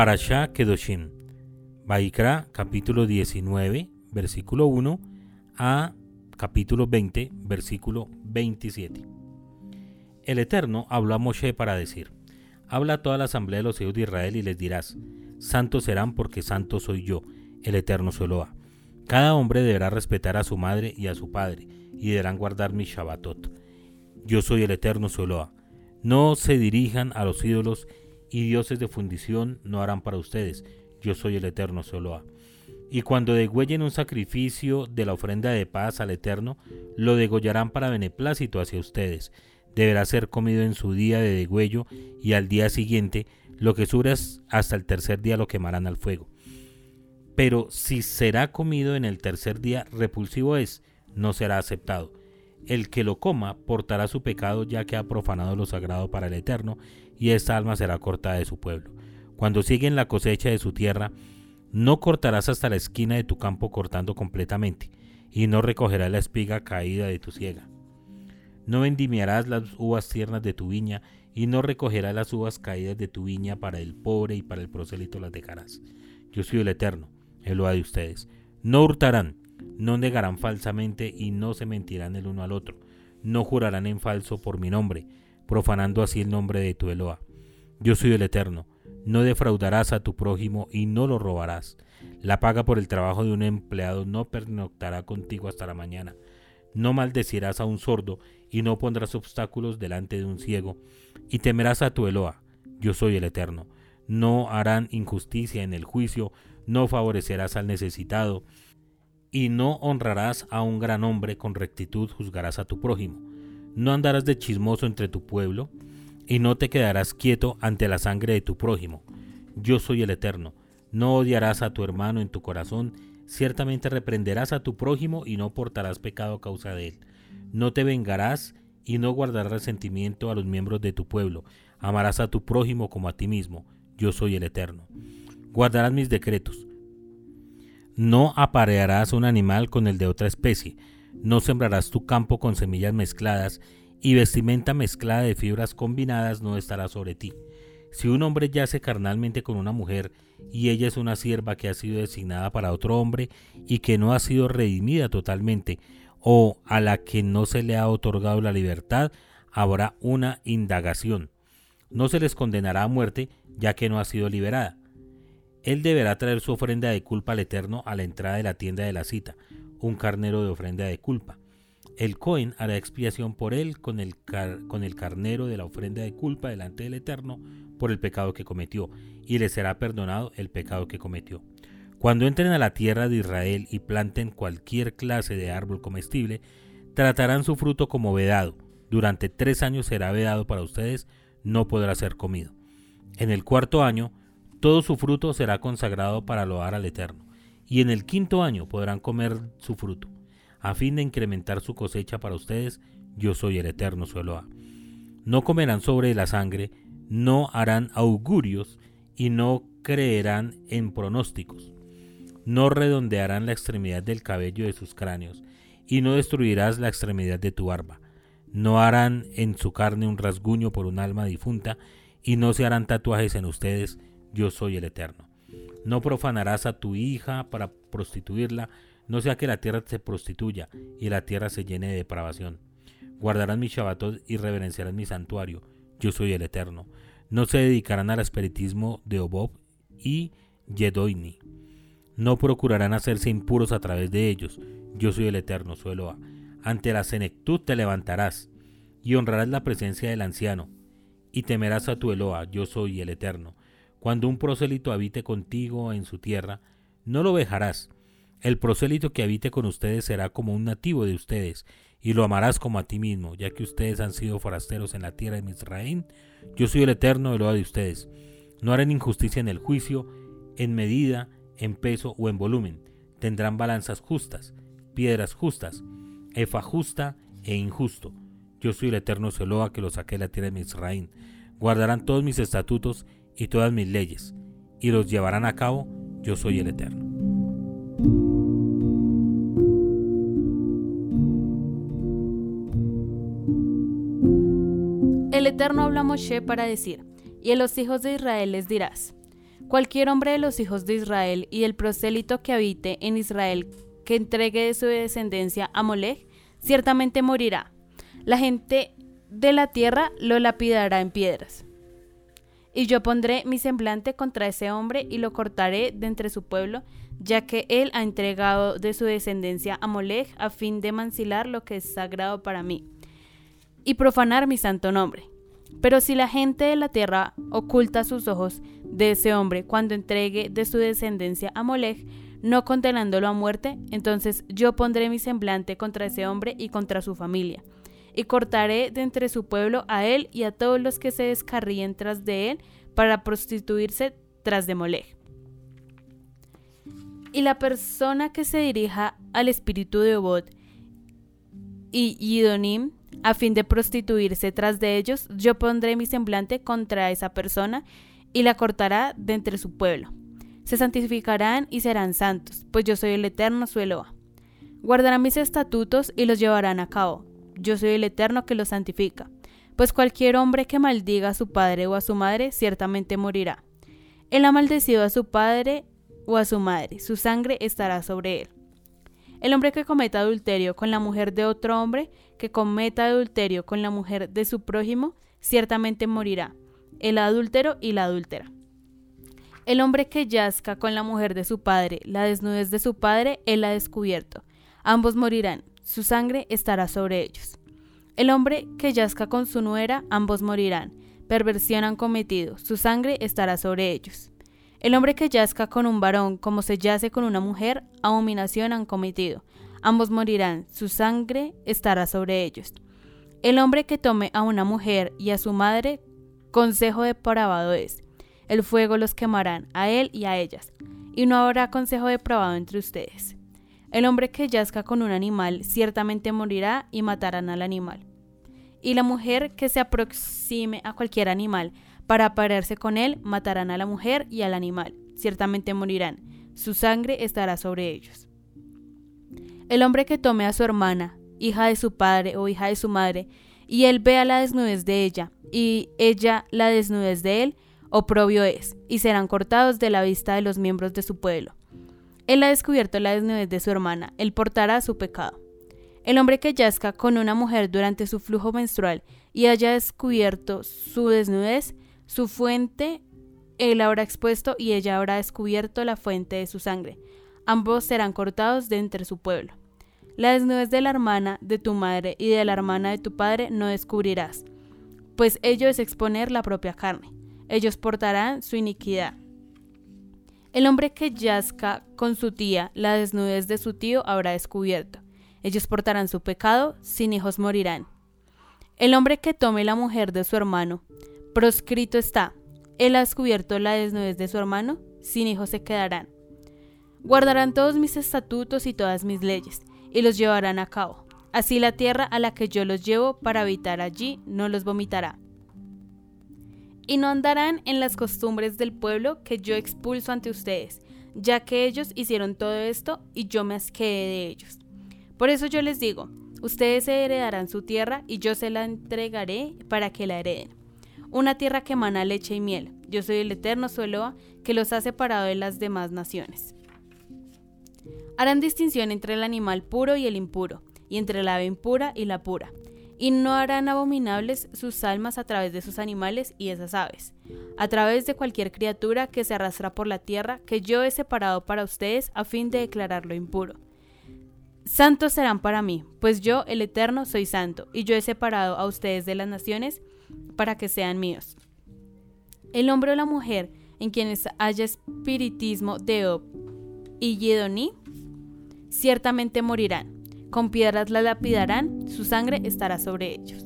Parashá Kedoshim. Vaikra capítulo 19, versículo 1 a capítulo 20, versículo 27. El Eterno habló a Moshe para decir, Habla a toda la asamblea de los hijos de Israel y les dirás, Santos serán porque santo soy yo, el Eterno Soloa. Cada hombre deberá respetar a su madre y a su padre, y deberán guardar mi Shabbatot. Yo soy el Eterno Soloa. No se dirijan a los ídolos y dioses de fundición no harán para ustedes. Yo soy el Eterno Soloa. Y cuando degüellen un sacrificio de la ofrenda de paz al Eterno, lo degollarán para beneplácito hacia ustedes. Deberá ser comido en su día de degüello y al día siguiente, lo que subas hasta el tercer día lo quemarán al fuego. Pero si será comido en el tercer día, repulsivo es, no será aceptado. El que lo coma portará su pecado ya que ha profanado lo sagrado para el Eterno, y esta alma será cortada de su pueblo. Cuando siguen la cosecha de su tierra, no cortarás hasta la esquina de tu campo cortando completamente, y no recogerás la espiga caída de tu siega. No vendimiarás las uvas tiernas de tu viña, y no recogerás las uvas caídas de tu viña para el pobre y para el prosélito las dejarás. Yo soy el Eterno, el lo de ustedes. No hurtarán, no negarán falsamente y no se mentirán el uno al otro. No jurarán en falso por mi nombre, profanando así el nombre de tu Eloa. Yo soy el Eterno. No defraudarás a tu prójimo y no lo robarás. La paga por el trabajo de un empleado no pernoctará contigo hasta la mañana. No maldecirás a un sordo y no pondrás obstáculos delante de un ciego. Y temerás a tu Eloa. Yo soy el Eterno. No harán injusticia en el juicio, no favorecerás al necesitado, y no honrarás a un gran hombre, con rectitud juzgarás a tu prójimo. No andarás de chismoso entre tu pueblo, y no te quedarás quieto ante la sangre de tu prójimo. Yo soy el Eterno. No odiarás a tu hermano en tu corazón, ciertamente reprenderás a tu prójimo y no portarás pecado a causa de él. No te vengarás y no guardarás resentimiento a los miembros de tu pueblo. Amarás a tu prójimo como a ti mismo. Yo soy el Eterno. Guardarás mis decretos no aparearás un animal con el de otra especie, no sembrarás tu campo con semillas mezcladas, y vestimenta mezclada de fibras combinadas no estará sobre ti. Si un hombre yace carnalmente con una mujer, y ella es una sierva que ha sido designada para otro hombre y que no ha sido redimida totalmente, o a la que no se le ha otorgado la libertad, habrá una indagación. No se les condenará a muerte, ya que no ha sido liberada él deberá traer su ofrenda de culpa al Eterno a la entrada de la tienda de la cita, un carnero de ofrenda de culpa. El Cohen hará expiación por él con el, con el carnero de la ofrenda de culpa delante del Eterno por el pecado que cometió, y le será perdonado el pecado que cometió. Cuando entren a la tierra de Israel y planten cualquier clase de árbol comestible, tratarán su fruto como vedado. Durante tres años será vedado para ustedes, no podrá ser comido. En el cuarto año todo su fruto será consagrado para loar al Eterno, y en el quinto año podrán comer su fruto, a fin de incrementar su cosecha para ustedes, yo soy el Eterno su Eloa. No comerán sobre la sangre, no harán augurios, y no creerán en pronósticos. No redondearán la extremidad del cabello de sus cráneos, y no destruirás la extremidad de tu barba. No harán en su carne un rasguño por un alma difunta, y no se harán tatuajes en ustedes, yo soy el Eterno. No profanarás a tu hija para prostituirla, no sea que la tierra se prostituya y la tierra se llene de depravación. Guardarán mi Shabbatot y reverenciarán mi santuario. Yo soy el Eterno. No se dedicarán al espiritismo de Obob y Yedoini. No procurarán hacerse impuros a través de ellos. Yo soy el Eterno, suelo Ante la senectud te levantarás y honrarás la presencia del anciano y temerás a tu Eloa. Yo soy el Eterno. Cuando un prosélito habite contigo en su tierra, no lo vejarás. El prosélito que habite con ustedes será como un nativo de ustedes, y lo amarás como a ti mismo, ya que ustedes han sido forasteros en la tierra de Misraín. Yo soy el eterno Eloa de ustedes. No harán injusticia en el juicio, en medida, en peso o en volumen. Tendrán balanzas justas, piedras justas, efa justa e injusto. Yo soy el eterno Seloa que lo saqué de la tierra de Misraín. Guardarán todos mis estatutos y todas mis leyes, y los llevarán a cabo, yo soy el Eterno. El Eterno habla a Moshe para decir, y a los hijos de Israel les dirás, Cualquier hombre de los hijos de Israel y del prosélito que habite en Israel que entregue de su descendencia a Molech, ciertamente morirá. La gente de la tierra lo lapidará en piedras. Y yo pondré mi semblante contra ese hombre y lo cortaré de entre su pueblo, ya que él ha entregado de su descendencia a Molech a fin de mancilar lo que es sagrado para mí y profanar mi santo nombre. Pero si la gente de la tierra oculta sus ojos de ese hombre cuando entregue de su descendencia a Molech, no condenándolo a muerte, entonces yo pondré mi semblante contra ese hombre y contra su familia, y cortaré de entre su pueblo a él y a todos los que se descarríen tras de él para prostituirse tras de Molech. Y la persona que se dirija al espíritu de Obod y Yidonim a fin de prostituirse tras de ellos, yo pondré mi semblante contra esa persona y la cortará de entre su pueblo. Se santificarán y serán santos, pues yo soy el eterno su Eloa. Guardarán mis estatutos y los llevarán a cabo. Yo soy el eterno que los santifica. Pues cualquier hombre que maldiga a su padre o a su madre ciertamente morirá. Él ha maldecido a su padre o a su madre, su sangre estará sobre él. El hombre que cometa adulterio con la mujer de otro hombre, que cometa adulterio con la mujer de su prójimo, ciertamente morirá, el adúltero y la adúltera. El hombre que yazca con la mujer de su padre, la desnudez de su padre, él ha descubierto. Ambos morirán, su sangre estará sobre ellos. El hombre que yazca con su nuera, ambos morirán. Perversión han cometido, su sangre estará sobre ellos. El hombre que yazca con un varón como se yace con una mujer, abominación han cometido. Ambos morirán, su sangre estará sobre ellos. El hombre que tome a una mujer y a su madre, consejo depravado es. El fuego los quemarán, a él y a ellas, y no habrá consejo depravado entre ustedes. El hombre que yazca con un animal ciertamente morirá y matarán al animal. Y la mujer que se aproxime a cualquier animal, para aparearse con él, matarán a la mujer y al animal. Ciertamente morirán. Su sangre estará sobre ellos. El hombre que tome a su hermana, hija de su padre o hija de su madre, y él vea la desnudez de ella, y ella la desnudez de él, oprobio es, y serán cortados de la vista de los miembros de su pueblo. Él ha descubierto la desnudez de su hermana, él portará su pecado. El hombre que yazca con una mujer durante su flujo menstrual y haya descubierto su desnudez, su fuente él habrá expuesto y ella habrá descubierto la fuente de su sangre. Ambos serán cortados de entre su pueblo. La desnudez de la hermana de tu madre y de la hermana de tu padre no descubrirás, pues ello es exponer la propia carne. Ellos portarán su iniquidad. El hombre que yazca con su tía, la desnudez de su tío habrá descubierto. Ellos portarán su pecado, sin hijos morirán. El hombre que tome la mujer de su hermano, Proscrito está. Él ha descubierto la desnudez de su hermano, sin hijos se quedarán. Guardarán todos mis estatutos y todas mis leyes, y los llevarán a cabo. Así la tierra a la que yo los llevo para habitar allí no los vomitará. Y no andarán en las costumbres del pueblo que yo expulso ante ustedes, ya que ellos hicieron todo esto y yo me asqué de ellos. Por eso yo les digo, ustedes heredarán su tierra y yo se la entregaré para que la hereden una tierra que emana leche y miel. Yo soy el eterno Sueloa que los ha separado de las demás naciones. Harán distinción entre el animal puro y el impuro, y entre la ave impura y la pura, y no harán abominables sus almas a través de sus animales y esas aves, a través de cualquier criatura que se arrastra por la tierra que yo he separado para ustedes a fin de declararlo impuro. Santos serán para mí, pues yo, el Eterno, soy santo, y yo he separado a ustedes de las naciones para que sean míos. El hombre o la mujer en quienes haya espiritismo de Ob y Yedoní, ciertamente morirán. Con piedras la lapidarán, su sangre estará sobre ellos.